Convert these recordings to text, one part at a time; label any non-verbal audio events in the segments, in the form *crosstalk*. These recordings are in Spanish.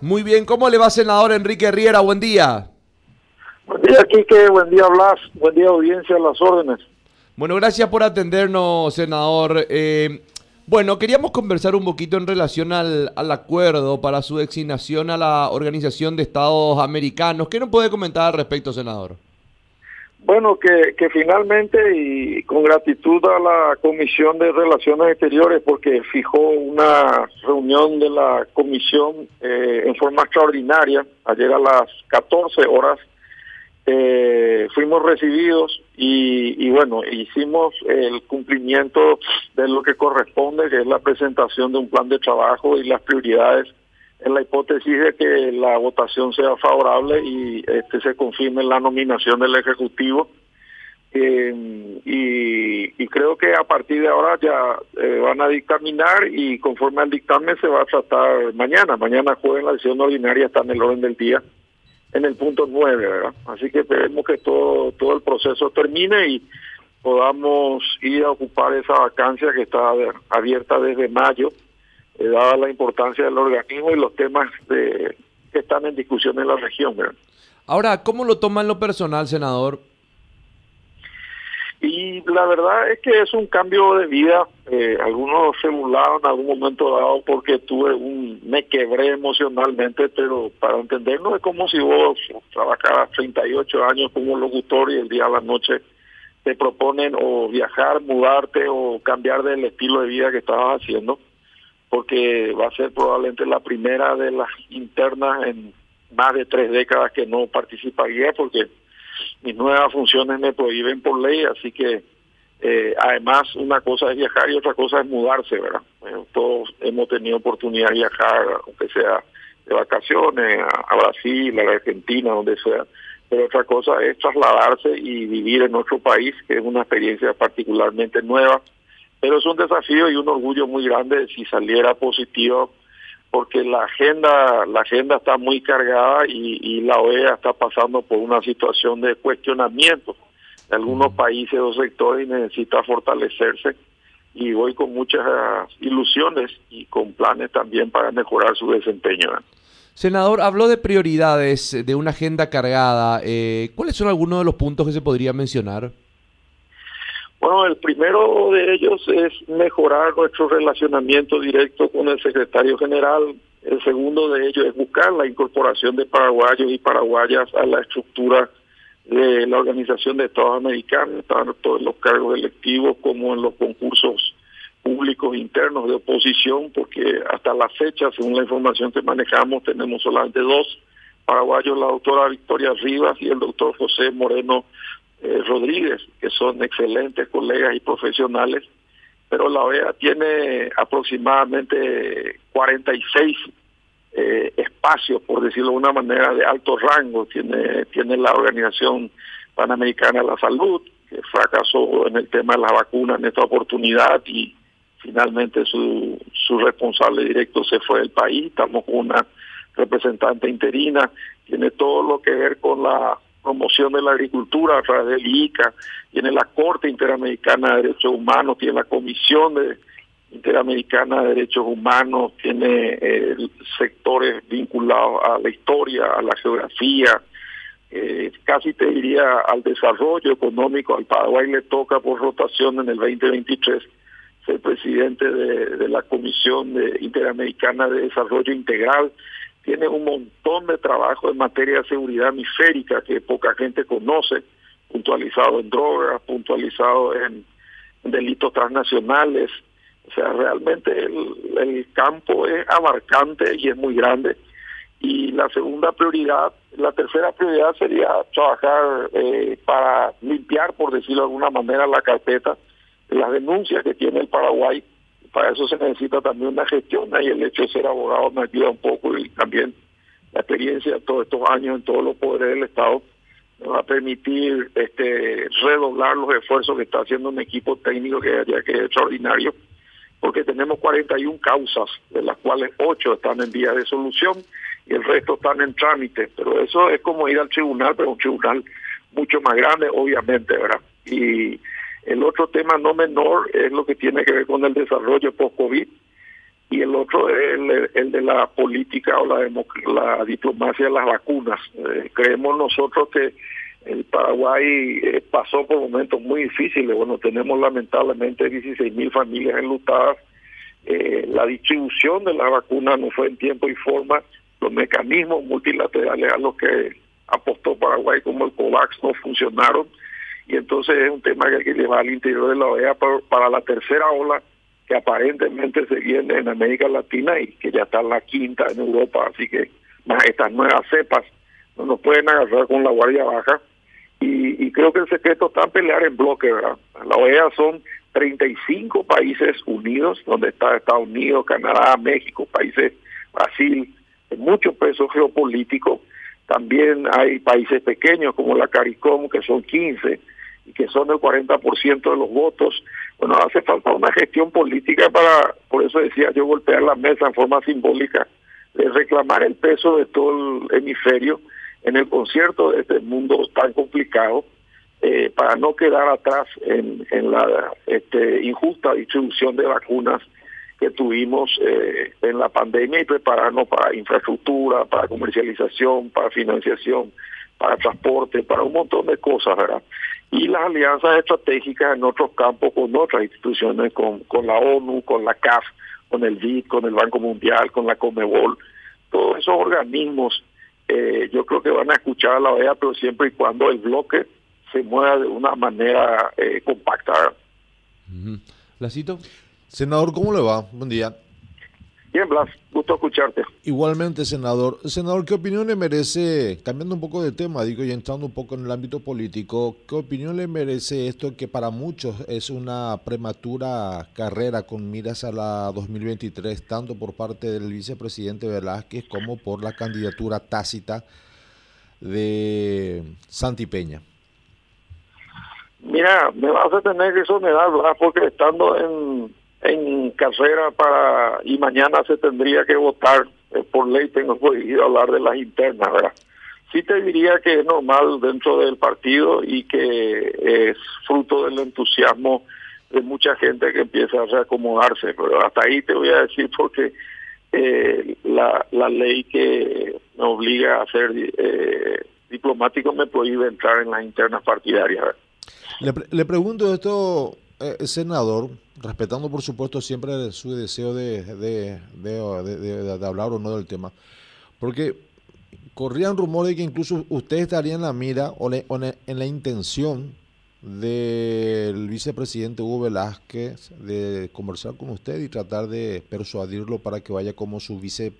Muy bien, ¿cómo le va, senador Enrique Riera? Buen día. Buen día, Quique. Buen día, Blas. Buen día, audiencia, las órdenes. Bueno, gracias por atendernos, senador. Eh, bueno, queríamos conversar un poquito en relación al, al, acuerdo para su designación a la Organización de Estados Americanos. ¿Qué nos puede comentar al respecto, senador? Bueno, que, que finalmente y con gratitud a la Comisión de Relaciones Exteriores porque fijó una reunión de la comisión eh, en forma extraordinaria ayer a las 14 horas. Eh, fuimos recibidos y, y bueno, hicimos el cumplimiento de lo que corresponde, que es la presentación de un plan de trabajo y las prioridades en la hipótesis de que la votación sea favorable y este se confirme la nominación del Ejecutivo. Eh, y, creo que a partir de ahora ya eh, van a dictaminar y conforme al dictamen se va a tratar mañana. Mañana jueves la sesión ordinaria está en el orden del día, en el punto nueve, ¿verdad? Así que esperemos que todo, todo el proceso termine y podamos ir a ocupar esa vacancia que está abierta desde mayo eh, dada la importancia del organismo y los temas de, que están en discusión en la región. ¿verdad? Ahora, ¿cómo lo toma en lo personal, senador? Y la verdad es que es un cambio de vida. Eh, algunos se burlaron en algún momento dado porque tuve un, me quebré emocionalmente, pero para entendernos es como si vos trabajaras 38 años como locutor y el día a la noche te proponen o viajar, mudarte o cambiar del estilo de vida que estabas haciendo porque va a ser probablemente la primera de las internas en más de tres décadas que no participaría porque mis nuevas funciones me prohíben por ley, así que eh, además una cosa es viajar y otra cosa es mudarse, ¿verdad? todos hemos tenido oportunidad de viajar, aunque sea de vacaciones, a, a Brasil, a la Argentina, donde sea, pero otra cosa es trasladarse y vivir en otro país, que es una experiencia particularmente nueva pero es un desafío y un orgullo muy grande si saliera positivo porque la agenda la agenda está muy cargada y, y la OEA está pasando por una situación de cuestionamiento de algunos países o sectores y necesita fortalecerse y voy con muchas ilusiones y con planes también para mejorar su desempeño. Senador, habló de prioridades de una agenda cargada. Eh, ¿Cuáles son algunos de los puntos que se podría mencionar? Bueno, el primero de ellos es mejorar nuestro relacionamiento directo con el secretario general. El segundo de ellos es buscar la incorporación de paraguayos y paraguayas a la estructura de la Organización de Estados Americanos, tanto en los cargos electivos como en los concursos públicos internos de oposición, porque hasta la fecha, según la información que manejamos, tenemos solamente dos paraguayos, la doctora Victoria Rivas y el doctor José Moreno eh, Rodríguez, que son excelentes colegas y profesionales, pero la OEA tiene aproximadamente 46 eh, espacios, por decirlo de una manera, de alto rango. Tiene, tiene la Organización Panamericana de la Salud, que fracasó en el tema de la vacuna en esta oportunidad y finalmente su, su responsable directo se fue del país. Estamos con una representante interina. Tiene todo lo que ver con la promoción de la agricultura a través del ICA, tiene la Corte Interamericana de Derechos Humanos, tiene la Comisión Interamericana de Derechos Humanos, tiene eh, sectores vinculados a la historia, a la geografía, eh, casi te diría al desarrollo económico. Al Paraguay le toca por rotación en el 2023 ser presidente de, la Comisión Interamericana de Desarrollo Integral tiene un montón de trabajo en materia de seguridad hemisférica que poca gente conoce, puntualizado en drogas, puntualizado en, delitos transnacionales. O sea, realmente el, campo es abarcante y es muy grande. Y la segunda prioridad, la tercera prioridad sería trabajar eh, para limpiar, por decirlo de alguna manera, la carpeta las denuncias que tiene el Paraguay para eso se necesita también una gestión y el hecho de ser abogado me ayuda un poco y también la experiencia de todos estos años en todos los poderes del Estado me va a permitir este redoblar los esfuerzos que está haciendo un equipo técnico que es extraordinario porque tenemos 41 causas de las cuales 8 están en vía de solución y el resto están en trámite. Pero eso es como ir al tribunal pero un tribunal mucho más grande obviamente verdad y el otro tema no menor es lo que tiene que ver con el desarrollo post-COVID. y el otro es el, de la política o la, la diplomacia de las vacunas. Eh, creemos nosotros que el Paraguay eh, pasó por momentos muy difíciles. Bueno, tenemos lamentablemente 16 mil familias enlutadas. Eh, la distribución de la vacuna no fue en tiempo y forma. Los mecanismos multilaterales a los que apostó Paraguay como el COVAX no funcionaron. Y entonces es un tema que hay que llevar al interior de la OEA para la tercera ola que aparentemente se viene en América Latina y que ya está en la quinta en Europa, así que más estas nuevas cepas no nos pueden agarrar con la guardia baja y, creo que el secreto está en pelear en bloque, ¿verdad? La OEA son 35 países unidos, donde está Estados Unidos, Canadá, México, países, Brasil, mucho peso geopolítico. También hay países pequeños como la CARICOM, que son 15 que son el 40% de los votos. Bueno, hace falta una gestión política para, por eso decía yo, golpear la mesa en forma simbólica, de reclamar el peso de todo el hemisferio en el concierto de este mundo tan complicado, eh, para no quedar atrás en, en la este, injusta distribución de vacunas que tuvimos eh, en la pandemia y prepararnos para infraestructura, para comercialización, para financiación, para transporte, para un montón de cosas, ¿verdad? Y las alianzas estratégicas en otros campos con otras instituciones, con, con la ONU, con la CAF, con el BID, con el Banco Mundial, con la Comebol, todos esos organismos eh, yo creo que van a escuchar a la OEA, pero siempre y cuando el bloque se mueva de una manera eh, compacta. ¿Lacito? Senador, ¿cómo le va? Buen día. Bien, Blas, gusto escucharte. Igualmente, senador. Senador, ¿qué opinión le merece, cambiando un poco de tema, digo, y entrando un poco en el ámbito político, qué opinión le merece esto que para muchos es una prematura carrera con miras a la 2023, tanto por parte del vicepresidente Velázquez como por la candidatura tácita de Santi Peña? Mira, me vas a tener que sonerar, ¿verdad? Porque estando en en carrera para y mañana se tendría que votar eh, por ley tengo prohibido hablar de las internas verdad sí te diría que es normal dentro del partido y que es fruto del entusiasmo de mucha gente que empieza a reacomodarse pero hasta ahí te voy a decir porque eh, la, la ley que me obliga a ser eh, diplomático me prohíbe entrar en las internas partidarias le, le pregunto esto eh, senador, respetando por supuesto siempre su deseo de, de, hablar o no del tema, porque corrían rumores de que incluso usted estaría en la mira o, en la intención del vicepresidente Hugo Velázquez de conversar con usted y tratar de persuadirlo para que vaya como su vice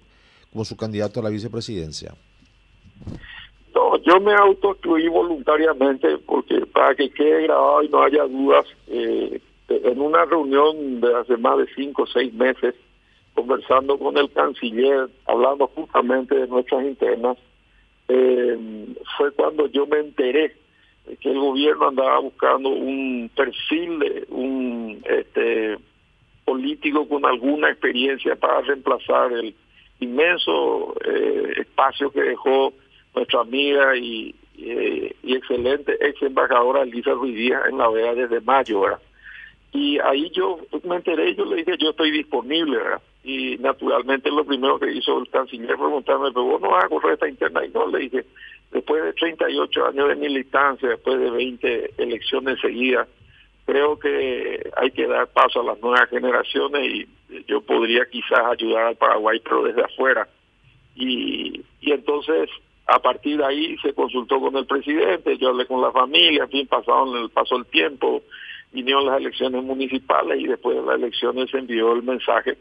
como su candidato a la vicepresidencia. No, yo me autoexcluí voluntariamente porque para que quede grabado y no haya dudas, eh, en una reunión de hace más de cinco o seis meses, conversando con el canciller, hablando justamente de nuestras internas, eh, fue cuando yo me enteré de que el gobierno andaba buscando un perfil un este político con alguna experiencia para reemplazar el inmenso eh, espacio que dejó nuestra amiga y, eh, y excelente ex embajadora Elisa Ruiz Díaz en la OEA desde mayo, ¿verdad? Y ahí yo me enteré, yo le dije, yo estoy disponible, ¿verdad? Y naturalmente lo primero que hizo el canciller fue preguntarme, pero vos no vas a esta interna. Y no, le dije, después de 38 años de militancia, después de 20 elecciones seguidas, creo que hay que dar paso a las nuevas generaciones y yo podría quizás ayudar al Paraguay, pero desde afuera. Y, y entonces a partir de ahí se consultó con el presidente, yo hablé con la familia, en fin, pasado el, pasó el tiempo, vinieron las elecciones municipales y después de las elecciones se envió el mensaje.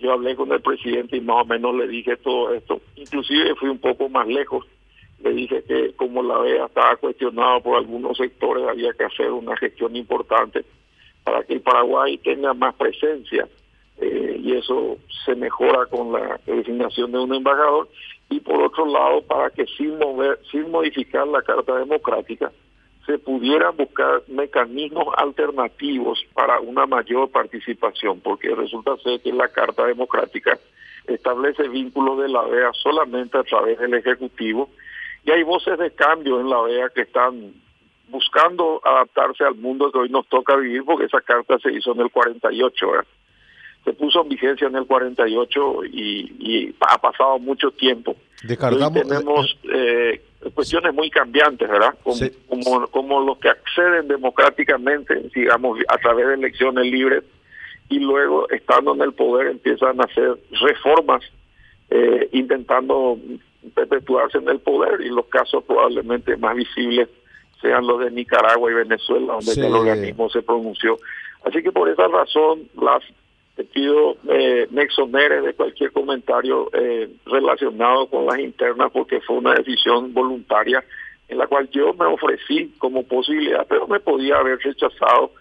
Yo hablé con el presidente y más o menos le dije todo esto. Inclusive fui un poco más lejos. Le dije que como la vea estaba cuestionado por algunos sectores, había que hacer una gestión importante para que el Paraguay tenga más presencia eh, y eso se mejora con la designación de un embajador y por otro lado para que sin mover sin modificar la carta democrática se pudieran buscar mecanismos alternativos para una mayor participación porque resulta ser que la carta democrática establece vínculos de la OEA solamente a través del ejecutivo y hay voces de cambio en la OEA que están buscando adaptarse al mundo que hoy nos toca vivir porque esa carta se hizo en el 48 ¿verdad? Se puso en vigencia en el 48 y, y ha pasado mucho tiempo. Descartamos. Hoy tenemos eh, cuestiones muy cambiantes, ¿verdad? Como, Sí. como, como los que acceden democráticamente, digamos, a través de elecciones libres y luego, estando en el poder, empiezan a hacer reformas eh, intentando perpetuarse en el poder y los casos probablemente más visibles sean los de Nicaragua y Venezuela, donde Sí. el organismo se pronunció. Así que por esa razón, las pido eh, me exoneres de cualquier comentario eh, relacionado con las internas porque fue una decisión voluntaria en la cual yo me ofrecí como posibilidad, pero me podía haber rechazado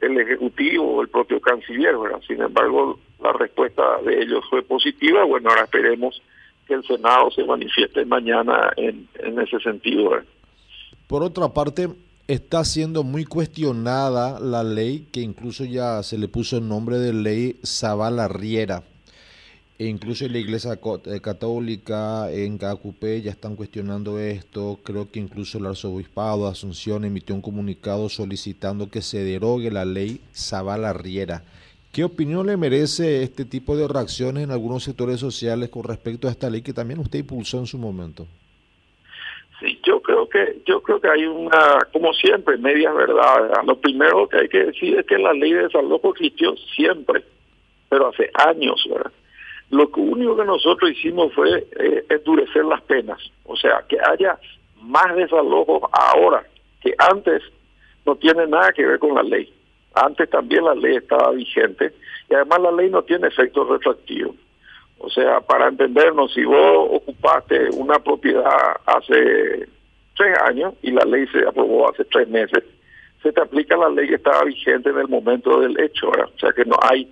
el Ejecutivo o el propio canciller. Sin embargo, la respuesta de ellos fue positiva. Bueno, ahora esperemos que el Senado se manifieste mañana en, ese sentido. Por otra parte, está siendo muy cuestionada la ley que incluso ya se le puso el nombre de ley Zavala Riera. E incluso en la Iglesia eh, Católica, en Cacupé, ya están cuestionando esto. Creo que incluso el Arzobispado de Asunción emitió un comunicado solicitando que se derogue la ley Zavala Riera. ¿Qué opinión le merece este tipo de reacciones en algunos sectores sociales con respecto a esta ley que también usted impulsó en su momento? Sí, yo creo que yo creo que hay una, como siempre, medias verdades. ¿verdad? Lo primero que hay que decir es que la ley de desalojo existió siempre, pero hace años, ¿verdad? Lo único que nosotros hicimos fue eh, endurecer las penas, o sea, que haya más desalojos ahora que antes no tiene nada que ver con la ley. Antes también la ley estaba vigente y además la ley no tiene efecto retroactivo. O sea, para entendernos, si vos ocupaste una propiedad hace tres años y la ley se aprobó hace tres meses, se te aplica la ley que estaba vigente en el momento del hecho, ¿verdad? O sea que no hay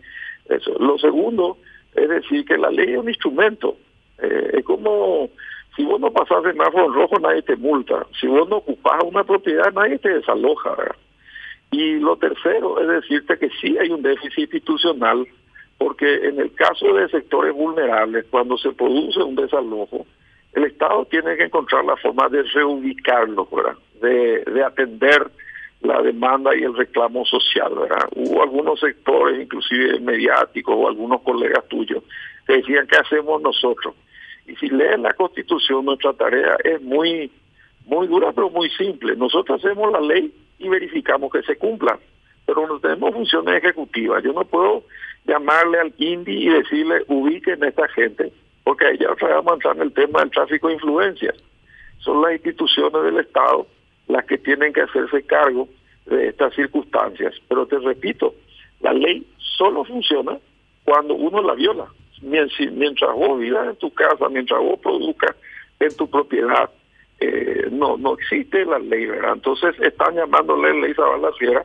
eso. Lo segundo es decir que la ley es un instrumento. Eh, es como si vos no pasás semáforo en rojo, nadie te multa. Si vos no ocupás una propiedad, nadie te desaloja, ¿verdad? Y lo tercero es decirte que sí hay un déficit institucional, porque en el caso de sectores vulnerables, cuando se produce un desalojo, el Estado tiene que encontrar la forma de reubicarlo, ¿verdad? De, de atender la demanda y el reclamo social, ¿verdad? Hubo algunos sectores, inclusive mediáticos, o algunos colegas tuyos, que decían, ¿qué hacemos nosotros? Y si leen la Constitución, nuestra tarea es muy, muy dura, pero muy simple. Nosotros hacemos la ley y verificamos que se cumpla, pero no tenemos funciones ejecutivas. Yo no puedo llamarle al INDI y decirle, ubiquen a esta gente, porque ahí ya otra vez vamos a entrar en el tema del tráfico de influencias. Son las instituciones del Estado las que tienen que hacerse cargo de estas circunstancias. Pero te repito, la ley solo funciona cuando uno la viola. Mientras vos vivas en tu casa, mientras vos produzcas en tu propiedad, eh, no no existe la ley, ¿verdad? Entonces están llamándole ley Zavala Sierra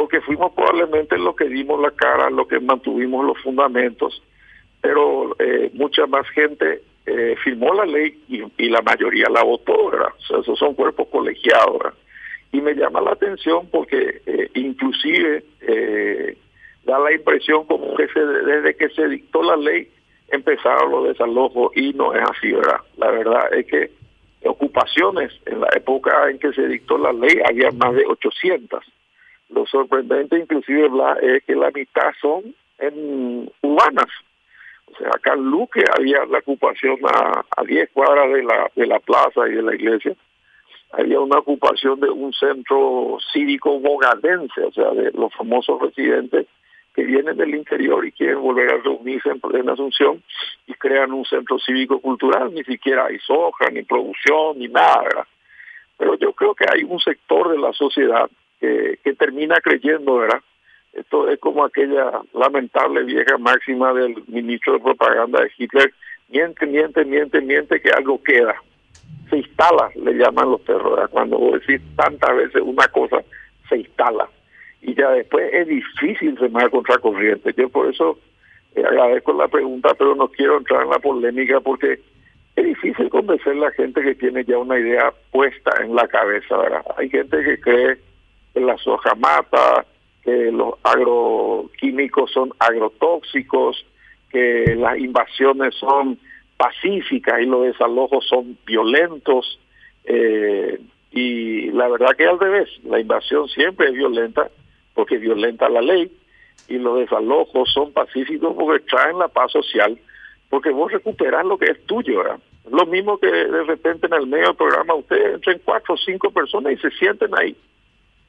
porque fuimos probablemente los que dimos la cara, los que mantuvimos los fundamentos, pero eh, mucha más gente eh, firmó la ley y, la mayoría la votó, ¿verdad? Esos son cuerpos colegiados. Y me llama la atención porque eh, inclusive eh, da la impresión como que se, desde que se dictó la ley empezaron los desalojos y no es así, ¿verdad? La verdad es que ocupaciones en la época en que se dictó la ley había más de 800. Lo sorprendente inclusive es que la mitad son en urbanas. Acá en Luque había la ocupación a, a 10 cuadras de la, de la plaza y de la iglesia. Había una ocupación de un centro cívico bogadense, o sea, de los famosos residentes que vienen del interior y quieren volver a reunirse en plena Asunción y crean un centro cívico cultural, ni siquiera hay soja, ni producción, ni nada, ¿verdad? Pero yo creo que hay un sector de la sociedad que termina creyendo, ¿verdad? Esto es como aquella lamentable vieja máxima del ministro de propaganda de Hitler, miente, miente, miente, miente, que algo queda. Se instala, le llaman los ¿verdad? Cuando vos decís tantas veces una cosa, se instala y ya después es difícil remar contra corriente. Yo por eso eh, agradezco la pregunta, pero no quiero entrar en la polémica porque es difícil convencer a la gente que tiene ya una idea puesta en la cabeza, ¿verdad? Hay gente que cree que la soja mata, que los agroquímicos son agrotóxicos, que las invasiones son pacíficas y los desalojos son violentos. Eh, y la verdad que al revés, la invasión siempre es violenta porque violenta la ley y los desalojos son pacíficos porque traen la paz social, porque vos recuperás lo que es tuyo, ¿verdad? Lo mismo que de repente en el medio del programa ustedes entren cuatro o cinco personas y se sienten ahí.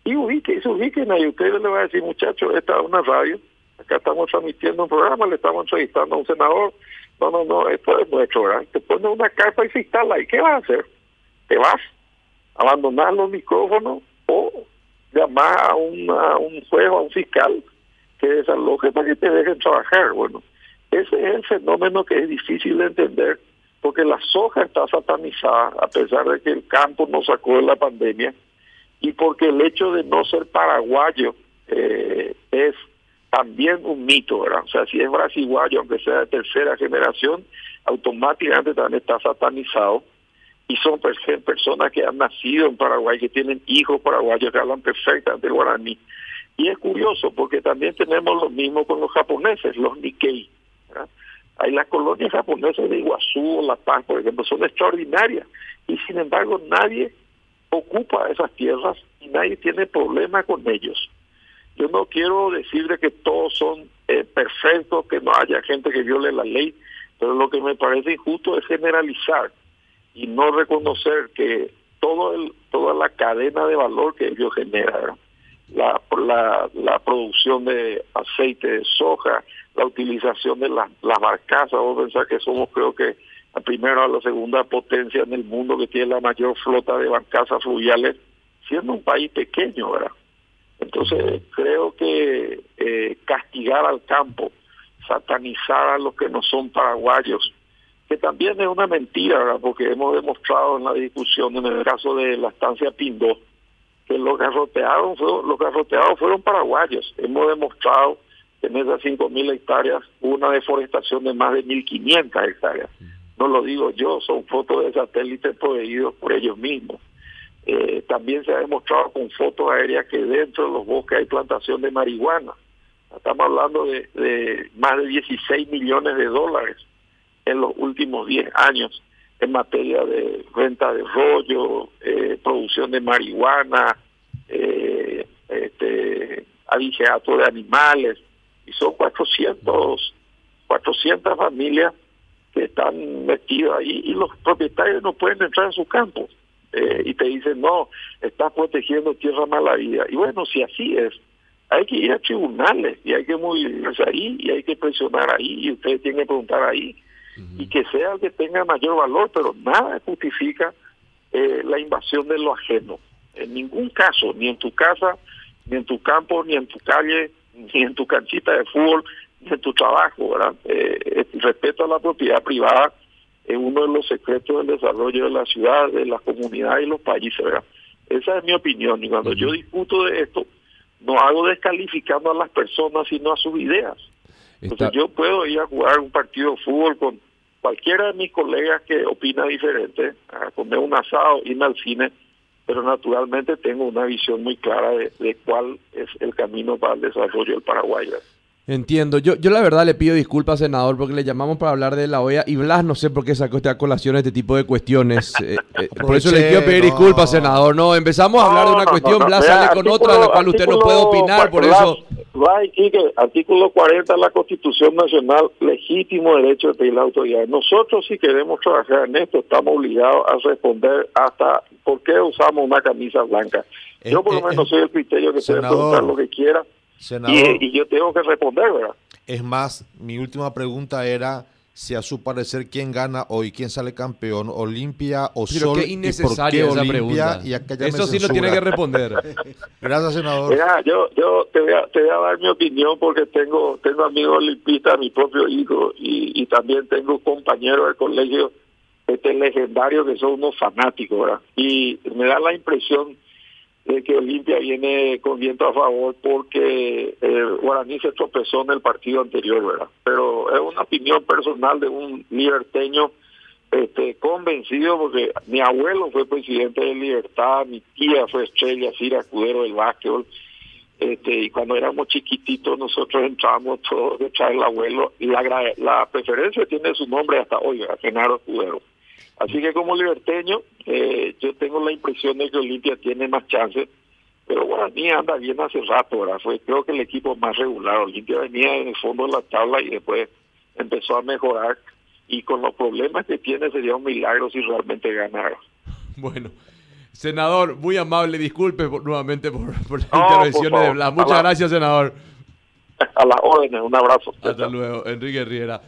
Y ubiquen, y se ubiquen ahí. Ustedes le van a decir, muchachos, esta es una radio, acá estamos transmitiendo un programa, le estamos entrevistando a un senador. No, no, no, esto es nuestro, ¿verdad? Te pones una carpa y se instala ahí. ¿Qué vas a hacer? ¿Te vas? a ¿Abandonar los micrófonos o llamar a, una, un juez o a un fiscal que desaloje para que te dejen trabajar? Bueno, ese es el fenómeno que es difícil de entender porque la soja está satanizada a pesar de que el campo nos sacó de la pandemia y porque el hecho de no ser paraguayo eh, es también un mito, ¿verdad? O sea, si es brasiguayo, aunque sea de tercera generación, automáticamente también está satanizado y son personas que han nacido en Paraguay, que tienen hijos paraguayos que hablan perfectamente guaraní. Y es curioso porque también tenemos lo mismo con los japoneses, los Nikkei. Hay las colonias japonesas de Iguazú La Paz, por ejemplo, son extraordinarias y sin embargo nadie ocupa esas tierras y nadie tiene problema con ellos. Yo no quiero decirle que todos son eh, perfectos, que no haya gente que viole la ley, pero lo que me parece injusto es generalizar y no reconocer que todo el, toda la cadena de valor que ellos generan, la, la, la producción de aceite de soja, la utilización de las barcazas, vos pensás que somos creo que la primera o la segunda potencia en el mundo que tiene la mayor flota de barcazas fluviales, siendo un país pequeño, ¿verdad? Entonces creo que eh, castigar al campo, satanizar a los que no son paraguayos, que también es una mentira, ¿verdad? porque hemos demostrado en la discusión, en el caso de la estancia Pindó, que los garroteados, los garroteados fueron paraguayos. Hemos demostrado en esas 5.000 hectáreas una deforestación de más de 1.500 hectáreas. No lo digo yo, son fotos de satélites proveídos por ellos mismos. Eh, también se ha demostrado con fotos aéreas que dentro de los bosques hay plantación de marihuana. Estamos hablando de, más de 16 millones de dólares en los últimos 10 años en materia de renta de rollo, eh, producción de marihuana, eh, este, de animales, y son 400, 400 familias que están metidas ahí y los propietarios no pueden entrar en sus campos. Eh, y te dicen, no, estás protegiendo tierra mala vida. Y bueno, si así es, hay que ir a tribunales y hay que movilizarse ahí y hay que presionar ahí y ustedes tienen que preguntar ahí y que sea el que tenga mayor valor, pero nada justifica eh, la invasión de lo ajeno. En ningún caso, ni en tu casa, ni en tu campo, ni en tu calle, *laughs* ni en tu canchita de fútbol, en tu trabajo, ¿verdad? Eh, el respeto a la propiedad privada es uno de los secretos del desarrollo de la ciudad, de la comunidad y los países, ¿verdad? Esa es mi opinión y cuando yo discuto de esto, no hago descalificando a las personas, sino a sus ideas. Entonces yo puedo ir a jugar un partido de fútbol con cualquiera de mis colegas que opina diferente, a comer un asado, irme al cine, pero naturalmente tengo una visión muy clara de, cuál es el camino para el desarrollo del Paraguay. Entiendo. Yo, yo la verdad le pido disculpas, senador, porque le llamamos para hablar de la OEA y Blas no sé por qué sacó esta colación este tipo de cuestiones. *laughs* Eh, eh, por eso le quiero pedir disculpas, senador. No, empezamos a hablar de una cuestión, Blas sale con otra, de la cual usted no puede opinar, por eso... artículo 40 de la Constitución Nacional, legítimo derecho de pedir la autoridad. Nosotros si queremos trabajar en esto, estamos obligados a responder hasta por qué usamos una camisa blanca. Yo por lo menos soy el criterio que se puede preguntar lo que quiera y, yo tengo que responder, ¿verdad? Es más, mi última pregunta era si a su parecer quién gana hoy, quién sale campeón, Olimpia o Pero Sol. Qué innecesaria esa pregunta. Eso sí lo tiene que responder. *laughs* Gracias, senador. Mira, yo, yo te, voy a, te voy a dar mi opinión porque tengo, tengo amigos olimpistas, mi propio hijo, y, y también tengo compañeros del colegio este legendario que son unos fanáticos, ¿verdad? Y me da la impresión de que Olimpia viene con viento a favor porque el Guaraní se tropezó en el partido anterior, ¿verdad? Pero es una opinión personal de un liberteño este, convencido porque mi abuelo fue presidente de Libertad, mi tía fue estrella, Cira Escudero del básquetbol, este, y cuando éramos chiquititos nosotros entrábamos todos detrás del abuelo y la, la preferencia tiene su nombre hasta hoy, Genaro Escudero. Así que como liberteño, eh, yo tengo la impresión de que Olimpia tiene más chances, pero Guaraní anda bien hace rato, ¿verdad? Fue creo que el equipo más regular. Olimpia venía en el fondo de la tabla y después empezó a mejorar y con los problemas que tiene sería un milagro si realmente ganara. Bueno, senador, muy amable, disculpe nuevamente por, por las intervenciones de Blas. Muchas gracias, senador. *laughs* A las órdenes, un abrazo. Hasta luego, Enrique Riera.